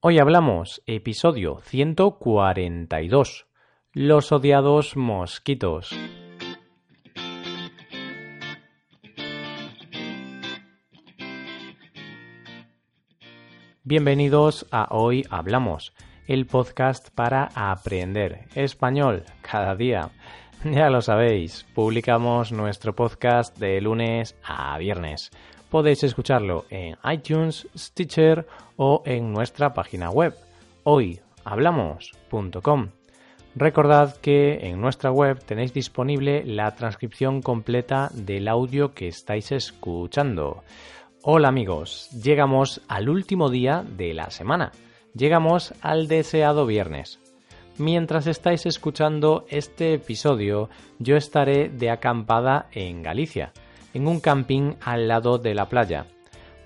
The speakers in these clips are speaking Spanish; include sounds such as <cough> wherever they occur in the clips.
Hoy hablamos, episodio 142, los odiados mosquitos. Bienvenidos a Hoy Hablamos, el podcast para aprender español cada día. Ya lo sabéis, publicamos nuestro podcast de lunes a viernes podéis escucharlo en iTunes, Stitcher o en nuestra página web hoyhablamos.com. Recordad que en nuestra web tenéis disponible la transcripción completa del audio que estáis escuchando. Hola amigos, llegamos al último día de la semana. Llegamos al deseado viernes. Mientras estáis escuchando este episodio, yo estaré de acampada en Galicia en un camping al lado de la playa,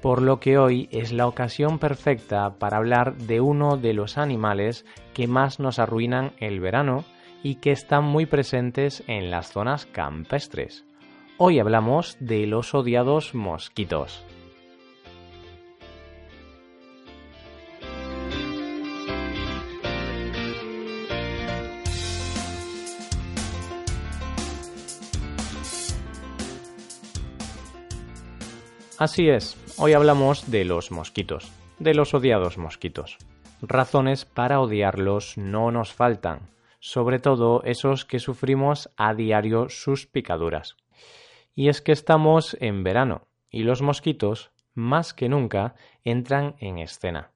por lo que hoy es la ocasión perfecta para hablar de uno de los animales que más nos arruinan el verano y que están muy presentes en las zonas campestres. Hoy hablamos de los odiados mosquitos. Así es, hoy hablamos de los mosquitos, de los odiados mosquitos. Razones para odiarlos no nos faltan, sobre todo esos que sufrimos a diario sus picaduras. Y es que estamos en verano, y los mosquitos, más que nunca, entran en escena.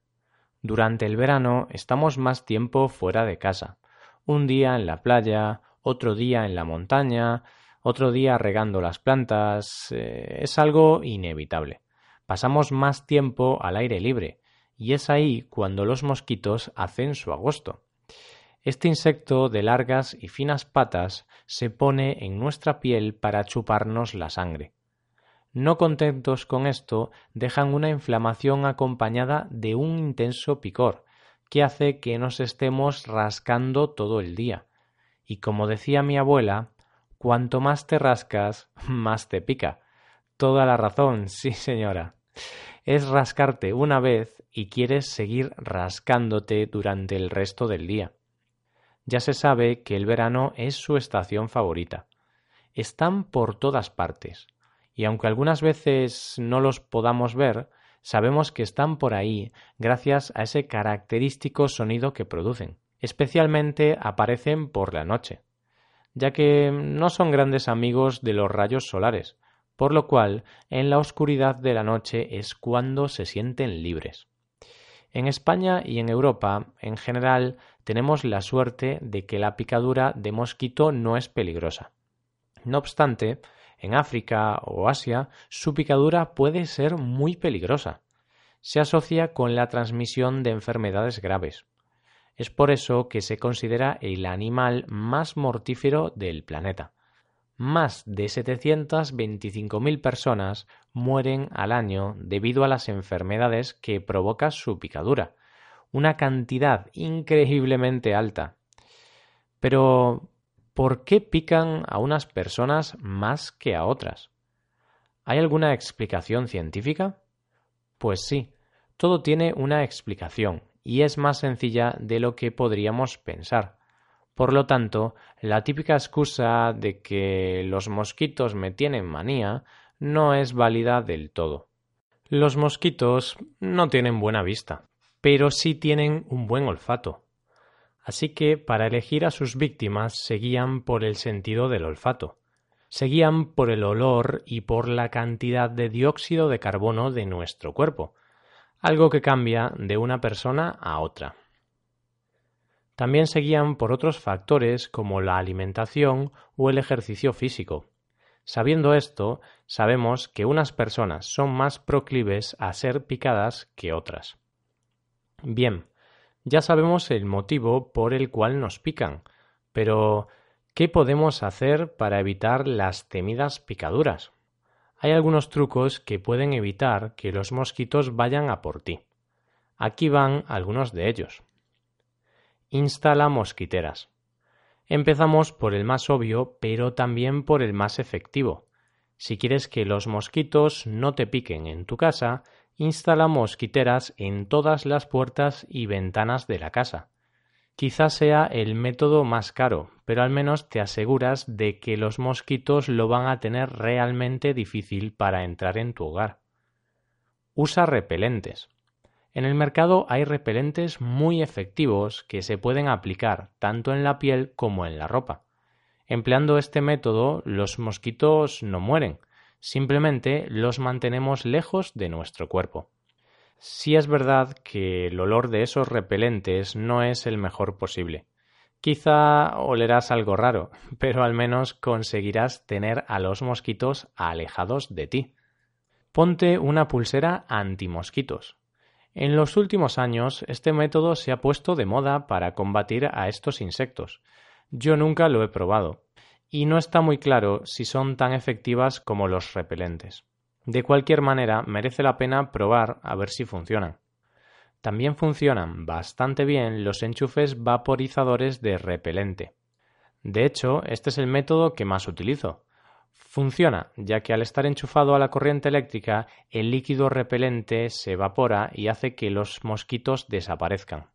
Durante el verano estamos más tiempo fuera de casa, un día en la playa, otro día en la montaña, otro día regando las plantas, eh, es algo inevitable. Pasamos más tiempo al aire libre, y es ahí cuando los mosquitos hacen su agosto. Este insecto de largas y finas patas se pone en nuestra piel para chuparnos la sangre. No contentos con esto, dejan una inflamación acompañada de un intenso picor, que hace que nos estemos rascando todo el día. Y como decía mi abuela, Cuanto más te rascas, más te pica. Toda la razón, <laughs> sí señora. Es rascarte una vez y quieres seguir rascándote durante el resto del día. Ya se sabe que el verano es su estación favorita. Están por todas partes, y aunque algunas veces no los podamos ver, sabemos que están por ahí gracias a ese característico sonido que producen. Especialmente aparecen por la noche ya que no son grandes amigos de los rayos solares, por lo cual en la oscuridad de la noche es cuando se sienten libres. En España y en Europa, en general, tenemos la suerte de que la picadura de mosquito no es peligrosa. No obstante, en África o Asia, su picadura puede ser muy peligrosa. Se asocia con la transmisión de enfermedades graves. Es por eso que se considera el animal más mortífero del planeta. Más de 725.000 personas mueren al año debido a las enfermedades que provoca su picadura, una cantidad increíblemente alta. Pero, ¿por qué pican a unas personas más que a otras? ¿Hay alguna explicación científica? Pues sí, todo tiene una explicación y es más sencilla de lo que podríamos pensar. Por lo tanto, la típica excusa de que los mosquitos me tienen manía no es válida del todo. Los mosquitos no tienen buena vista, pero sí tienen un buen olfato. Así que para elegir a sus víctimas se guían por el sentido del olfato. Se guían por el olor y por la cantidad de dióxido de carbono de nuestro cuerpo, algo que cambia de una persona a otra. También se guían por otros factores como la alimentación o el ejercicio físico. Sabiendo esto, sabemos que unas personas son más proclives a ser picadas que otras. Bien, ya sabemos el motivo por el cual nos pican, pero ¿qué podemos hacer para evitar las temidas picaduras? Hay algunos trucos que pueden evitar que los mosquitos vayan a por ti. Aquí van algunos de ellos. Instala mosquiteras. Empezamos por el más obvio, pero también por el más efectivo. Si quieres que los mosquitos no te piquen en tu casa, instala mosquiteras en todas las puertas y ventanas de la casa. Quizás sea el método más caro, pero al menos te aseguras de que los mosquitos lo van a tener realmente difícil para entrar en tu hogar. Usa repelentes. En el mercado hay repelentes muy efectivos que se pueden aplicar tanto en la piel como en la ropa. Empleando este método, los mosquitos no mueren, simplemente los mantenemos lejos de nuestro cuerpo. Si es verdad que el olor de esos repelentes no es el mejor posible. Quizá olerás algo raro, <laughs> pero al menos conseguirás tener a los mosquitos alejados de ti. Ponte una pulsera antimosquitos. En los últimos años este método se ha puesto de moda para combatir a estos insectos. Yo nunca lo he probado, y no está muy claro si son tan efectivas como los repelentes. De cualquier manera, merece la pena probar a ver si funcionan. También funcionan bastante bien los enchufes vaporizadores de repelente. De hecho, este es el método que más utilizo. Funciona, ya que al estar enchufado a la corriente eléctrica, el líquido repelente se evapora y hace que los mosquitos desaparezcan.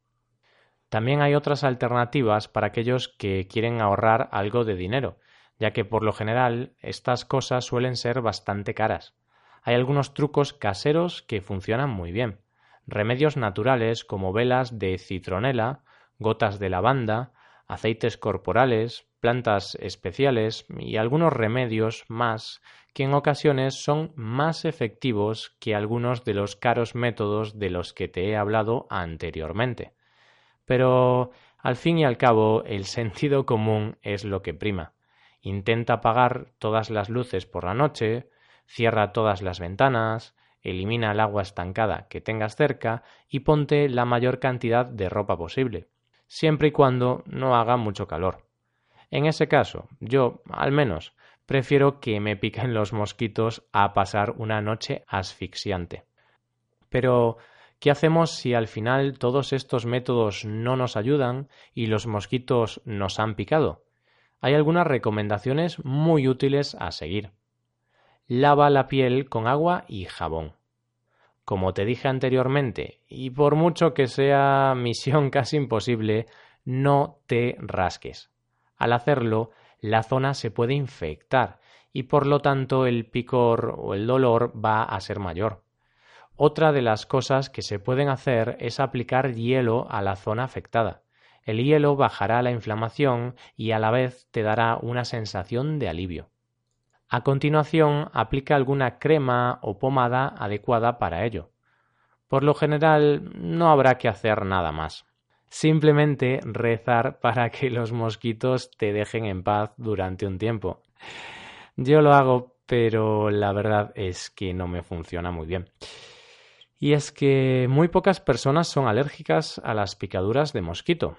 También hay otras alternativas para aquellos que quieren ahorrar algo de dinero, ya que por lo general estas cosas suelen ser bastante caras hay algunos trucos caseros que funcionan muy bien. Remedios naturales como velas de citronela, gotas de lavanda, aceites corporales, plantas especiales y algunos remedios más que en ocasiones son más efectivos que algunos de los caros métodos de los que te he hablado anteriormente. Pero, al fin y al cabo, el sentido común es lo que prima. Intenta apagar todas las luces por la noche, Cierra todas las ventanas, elimina el agua estancada que tengas cerca y ponte la mayor cantidad de ropa posible, siempre y cuando no haga mucho calor. En ese caso, yo, al menos, prefiero que me piquen los mosquitos a pasar una noche asfixiante. Pero, ¿qué hacemos si al final todos estos métodos no nos ayudan y los mosquitos nos han picado? Hay algunas recomendaciones muy útiles a seguir lava la piel con agua y jabón. Como te dije anteriormente, y por mucho que sea <laughs> misión casi imposible, no te rasques. Al hacerlo, la zona se puede infectar y por lo tanto el picor o el dolor va a ser mayor. Otra de las cosas que se pueden hacer es aplicar hielo a la zona afectada. El hielo bajará la inflamación y a la vez te dará una sensación de alivio. A continuación, aplica alguna crema o pomada adecuada para ello. Por lo general, no habrá que hacer nada más. Simplemente rezar <laughs> para que los mosquitos te dejen en paz durante un tiempo. Yo lo hago, pero la verdad es que no me funciona muy bien. Y es que muy pocas personas son alérgicas a las picaduras de mosquito.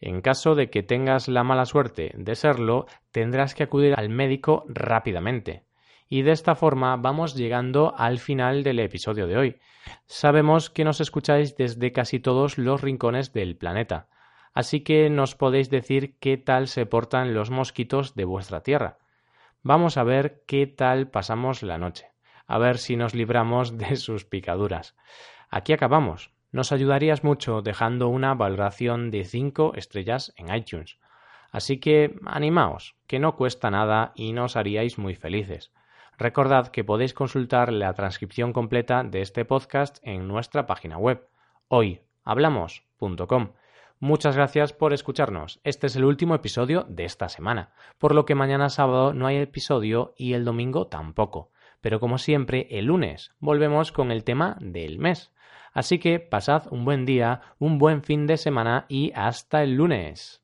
En caso de que tengas la mala suerte de serlo, tendrás que acudir al médico rápidamente. Y de esta forma vamos llegando al final del episodio de hoy. Sabemos que nos escucháis desde casi todos los rincones del planeta, así que nos podéis decir qué tal se portan los mosquitos de vuestra tierra. Vamos a ver qué tal pasamos la noche, a ver si nos libramos de sus picaduras. Aquí acabamos. Nos ayudarías mucho dejando una valoración de 5 estrellas en iTunes. Así que animaos, que no cuesta nada y nos haríais muy felices. Recordad que podéis consultar la transcripción completa de este podcast en nuestra página web hoyhablamos.com. Muchas gracias por escucharnos. Este es el último episodio de esta semana, por lo que mañana sábado no hay episodio y el domingo tampoco. Pero como siempre, el lunes volvemos con el tema del mes. Así que pasad un buen día, un buen fin de semana y hasta el lunes.